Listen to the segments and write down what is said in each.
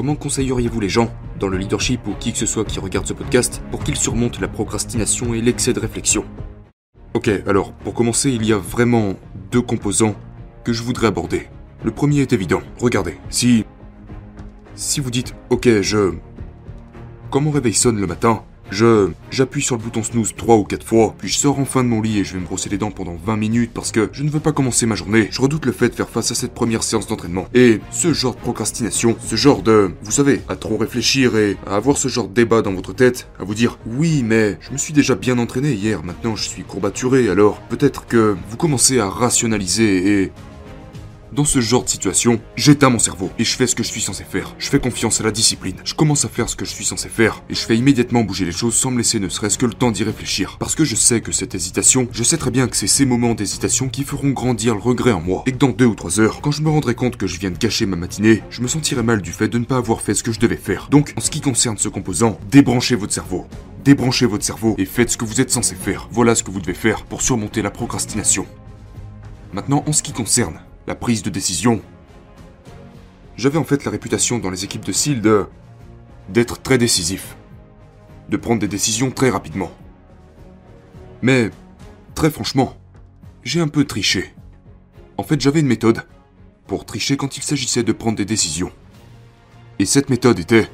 comment conseilleriez-vous les gens, dans le leadership ou qui que ce soit qui regarde ce podcast, pour qu'ils surmontent la procrastination et l'excès de réflexion? Ok, alors, pour commencer, il y a vraiment deux composants que je voudrais aborder. Le premier est évident. Regardez, si... Si vous dites, ok, je... Quand mon réveil sonne le matin, je... J'appuie sur le bouton snooze 3 ou 4 fois, puis je sors enfin de mon lit et je vais me brosser les dents pendant 20 minutes parce que je ne veux pas commencer ma journée. Je redoute le fait de faire face à cette première séance d'entraînement. Et ce genre de procrastination, ce genre de... Vous savez, à trop réfléchir et à avoir ce genre de débat dans votre tête, à vous dire, oui, mais je me suis déjà bien entraîné hier, maintenant je suis courbaturé, alors peut-être que vous commencez à rationaliser et dans ce genre de situation, j'éteins mon cerveau et je fais ce que je suis censé faire. Je fais confiance à la discipline. Je commence à faire ce que je suis censé faire et je fais immédiatement bouger les choses sans me laisser ne serait-ce que le temps d'y réfléchir. Parce que je sais que cette hésitation, je sais très bien que c'est ces moments d'hésitation qui feront grandir le regret en moi. Et que dans deux ou trois heures, quand je me rendrai compte que je viens de gâcher ma matinée, je me sentirai mal du fait de ne pas avoir fait ce que je devais faire. Donc, en ce qui concerne ce composant, débranchez votre cerveau. Débranchez votre cerveau et faites ce que vous êtes censé faire. Voilà ce que vous devez faire pour surmonter la procrastination. Maintenant, en ce qui concerne la prise de décision. J'avais en fait la réputation dans les équipes de SEAL de... d'être très décisif. De prendre des décisions très rapidement. Mais, très franchement, j'ai un peu triché. En fait, j'avais une méthode pour tricher quand il s'agissait de prendre des décisions. Et cette méthode était,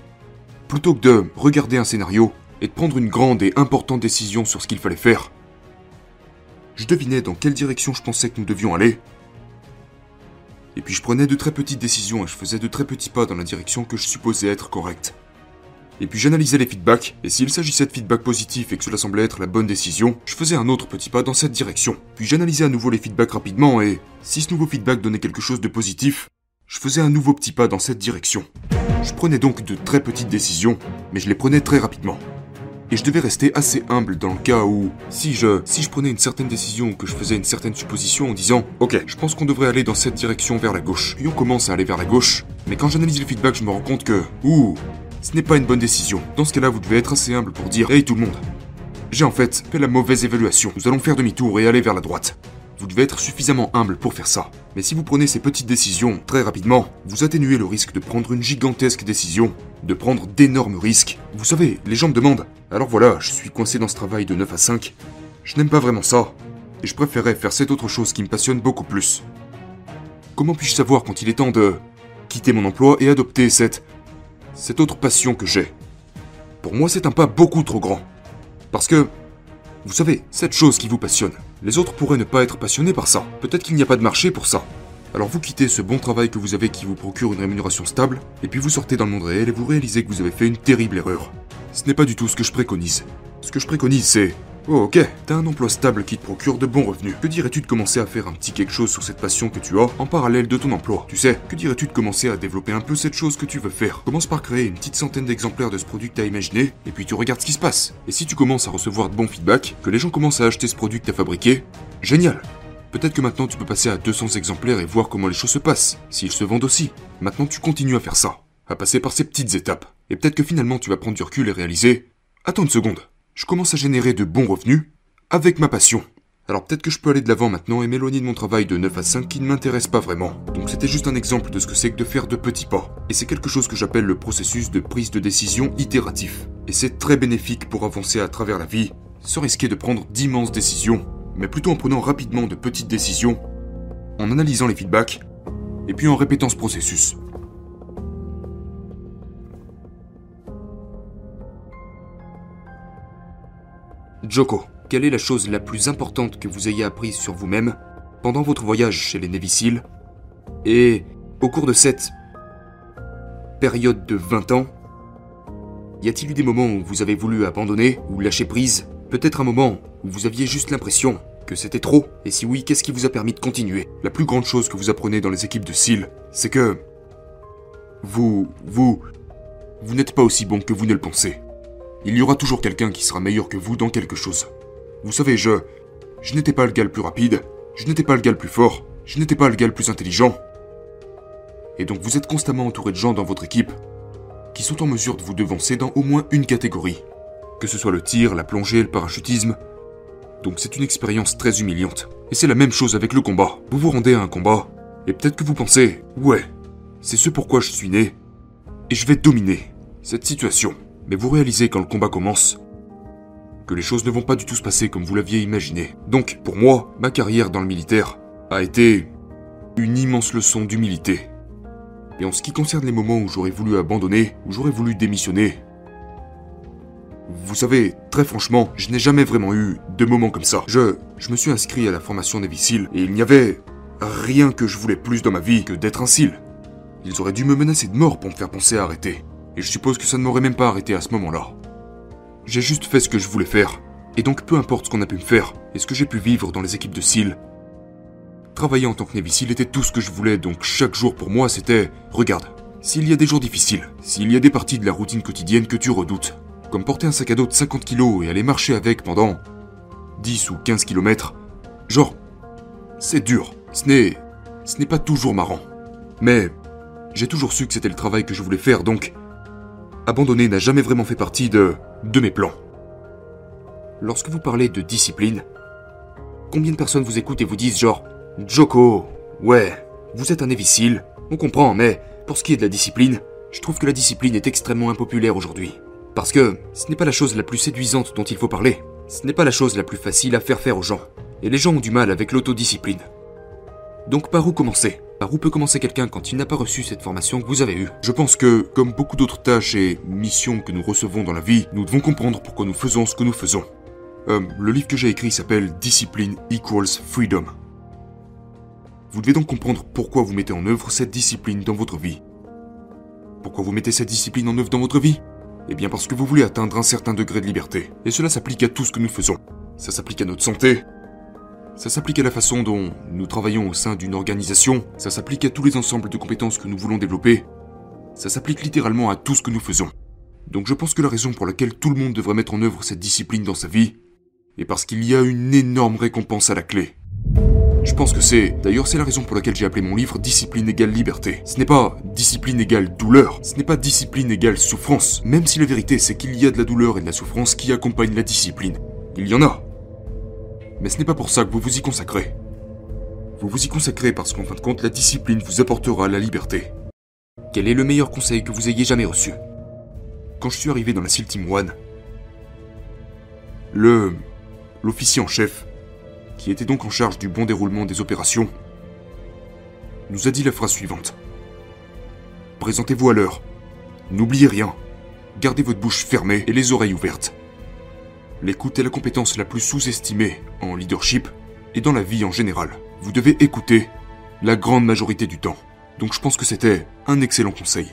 plutôt que de regarder un scénario et de prendre une grande et importante décision sur ce qu'il fallait faire, je devinais dans quelle direction je pensais que nous devions aller, et puis je prenais de très petites décisions et je faisais de très petits pas dans la direction que je supposais être correcte. Et puis j'analysais les feedbacks, et s'il s'agissait de feedback positif et que cela semblait être la bonne décision, je faisais un autre petit pas dans cette direction. Puis j'analysais à nouveau les feedbacks rapidement, et si ce nouveau feedback donnait quelque chose de positif, je faisais un nouveau petit pas dans cette direction. Je prenais donc de très petites décisions, mais je les prenais très rapidement. Et je devais rester assez humble dans le cas où, si je, si je prenais une certaine décision ou que je faisais une certaine supposition en disant, ok, je pense qu'on devrait aller dans cette direction vers la gauche, puis on commence à aller vers la gauche, mais quand j'analyse le feedback, je me rends compte que, ouh, ce n'est pas une bonne décision. Dans ce cas-là, vous devez être assez humble pour dire, hey tout le monde, j'ai en fait fait la mauvaise évaluation. Nous allons faire demi-tour et aller vers la droite. Vous devez être suffisamment humble pour faire ça. Mais si vous prenez ces petites décisions très rapidement, vous atténuez le risque de prendre une gigantesque décision, de prendre d'énormes risques. Vous savez, les gens me demandent Alors voilà, je suis coincé dans ce travail de 9 à 5. Je n'aime pas vraiment ça. Et je préférerais faire cette autre chose qui me passionne beaucoup plus. Comment puis-je savoir quand il est temps de quitter mon emploi et adopter cette. cette autre passion que j'ai? Pour moi, c'est un pas beaucoup trop grand. Parce que. Vous savez, cette chose qui vous passionne, les autres pourraient ne pas être passionnés par ça. Peut-être qu'il n'y a pas de marché pour ça. Alors vous quittez ce bon travail que vous avez qui vous procure une rémunération stable, et puis vous sortez dans le monde réel et vous réalisez que vous avez fait une terrible erreur. Ce n'est pas du tout ce que je préconise. Ce que je préconise, c'est Oh ok, t'as un emploi stable qui te procure de bons revenus. Que dirais-tu de commencer à faire un petit quelque chose sur cette passion que tu as en parallèle de ton emploi? Tu sais, que dirais-tu de commencer à développer un peu cette chose que tu veux faire? Commence par créer une petite centaine d'exemplaires de ce produit que t'as imaginé, et puis tu regardes ce qui se passe. Et si tu commences à recevoir de bons feedbacks, que les gens commencent à acheter ce produit que t'as fabriqué, génial Peut-être que maintenant tu peux passer à 200 exemplaires et voir comment les choses se passent, s'ils se vendent aussi. Maintenant tu continues à faire ça, à passer par ces petites étapes. Et peut-être que finalement tu vas prendre du recul et réaliser Attends une seconde, je commence à générer de bons revenus avec ma passion. Alors peut-être que je peux aller de l'avant maintenant et m'éloigner de mon travail de 9 à 5 qui ne m'intéresse pas vraiment. Donc c'était juste un exemple de ce que c'est que de faire de petits pas. Et c'est quelque chose que j'appelle le processus de prise de décision itératif. Et c'est très bénéfique pour avancer à travers la vie, sans risquer de prendre d'immenses décisions, mais plutôt en prenant rapidement de petites décisions, en analysant les feedbacks, et puis en répétant ce processus. Joko, quelle est la chose la plus importante que vous ayez apprise sur vous-même pendant votre voyage chez les Seals Et au cours de cette période de 20 ans, y a-t-il eu des moments où vous avez voulu abandonner ou lâcher prise Peut-être un moment où vous aviez juste l'impression que c'était trop Et si oui, qu'est-ce qui vous a permis de continuer? La plus grande chose que vous apprenez dans les équipes de SEAL, c'est que... Vous... vous... Vous n'êtes pas aussi bon que vous ne le pensez. Il y aura toujours quelqu'un qui sera meilleur que vous dans quelque chose. Vous savez, je... Je n'étais pas le gars le plus rapide, je n'étais pas le gars le plus fort, je n'étais pas le gars le plus intelligent. Et donc vous êtes constamment entouré de gens dans votre équipe qui sont en mesure de vous devancer dans au moins une catégorie. Que ce soit le tir, la plongée, le parachutisme. Donc c'est une expérience très humiliante. Et c'est la même chose avec le combat. Vous vous rendez à un combat, et peut-être que vous pensez, ouais, c'est ce pourquoi je suis né. et je vais dominer cette situation. Mais vous réalisez quand le combat commence que les choses ne vont pas du tout se passer comme vous l'aviez imaginé. Donc, pour moi, ma carrière dans le militaire a été une immense leçon d'humilité. Et en ce qui concerne les moments où j'aurais voulu abandonner, où j'aurais voulu démissionner, vous savez, très franchement, je n'ai jamais vraiment eu de moments comme ça. Je, je me suis inscrit à la formation des et il n'y avait rien que je voulais plus dans ma vie que d'être un SEAL. Ils auraient dû me menacer de mort pour me faire penser à arrêter. Et je suppose que ça ne m'aurait même pas arrêté à ce moment-là. J'ai juste fait ce que je voulais faire. Et donc peu importe ce qu'on a pu me faire et ce que j'ai pu vivre dans les équipes de SEAL, travailler en tant que Navy était tout ce que je voulais, donc chaque jour pour moi c'était regarde, s'il y a des jours difficiles, s'il y a des parties de la routine quotidienne que tu redoutes, comme porter un sac à dos de 50 kilos et aller marcher avec pendant 10 ou 15 kilomètres, genre, c'est dur, ce n'est. ce n'est pas toujours marrant. Mais j'ai toujours su que c'était le travail que je voulais faire, donc abandonner n'a jamais vraiment fait partie de, de mes plans. Lorsque vous parlez de discipline, combien de personnes vous écoutent et vous disent genre Joko, ouais, vous êtes un évicile, on comprend, mais pour ce qui est de la discipline, je trouve que la discipline est extrêmement impopulaire aujourd'hui. Parce que ce n'est pas la chose la plus séduisante dont il faut parler, ce n'est pas la chose la plus facile à faire faire aux gens, et les gens ont du mal avec l'autodiscipline. Donc par où commencer? Par où peut commencer quelqu'un quand il n'a pas reçu cette formation que vous avez eue? Je pense que, comme beaucoup d'autres tâches et missions que nous recevons dans la vie, nous devons comprendre pourquoi nous faisons ce que nous faisons. Euh, le livre que j'ai écrit s'appelle Discipline Equals Freedom. Vous devez donc comprendre pourquoi vous mettez en œuvre cette discipline dans votre vie. Pourquoi vous mettez cette discipline en œuvre dans votre vie? Eh bien parce que vous voulez atteindre un certain degré de liberté. Et cela s'applique à tout ce que nous faisons. Ça s'applique à notre santé, ça s'applique à la façon dont nous travaillons au sein d'une organisation, ça s'applique à tous les ensembles de compétences que nous voulons développer, ça s'applique littéralement à tout ce que nous faisons. Donc je pense que la raison pour laquelle tout le monde devrait mettre en œuvre cette discipline dans sa vie est parce qu'il y a une énorme récompense à la clé. Je pense que c'est, d'ailleurs c'est la raison pour laquelle j'ai appelé mon livre Discipline égale liberté. Ce n'est pas discipline égale douleur, ce n'est pas discipline égale souffrance, même si la vérité c'est qu'il y a de la douleur et de la souffrance qui accompagnent la discipline. Il y en a, mais ce n'est pas pour ça que vous vous y consacrez. Vous vous y consacrez parce qu'en fin de compte, la discipline vous apportera la liberté. Quel est le meilleur conseil que vous ayez jamais reçu? Quand je suis arrivé dans la SEAL Team One, le. l'officier en chef, qui était donc en charge du bon déroulement des opérations, nous a dit la phrase suivante. Présentez-vous à l'heure. N'oubliez rien. Gardez votre bouche fermée et les oreilles ouvertes. L'écoute est la compétence la plus sous-estimée en leadership et dans la vie en général. Vous devez écouter la grande majorité du temps. Donc je pense que c'était un excellent conseil.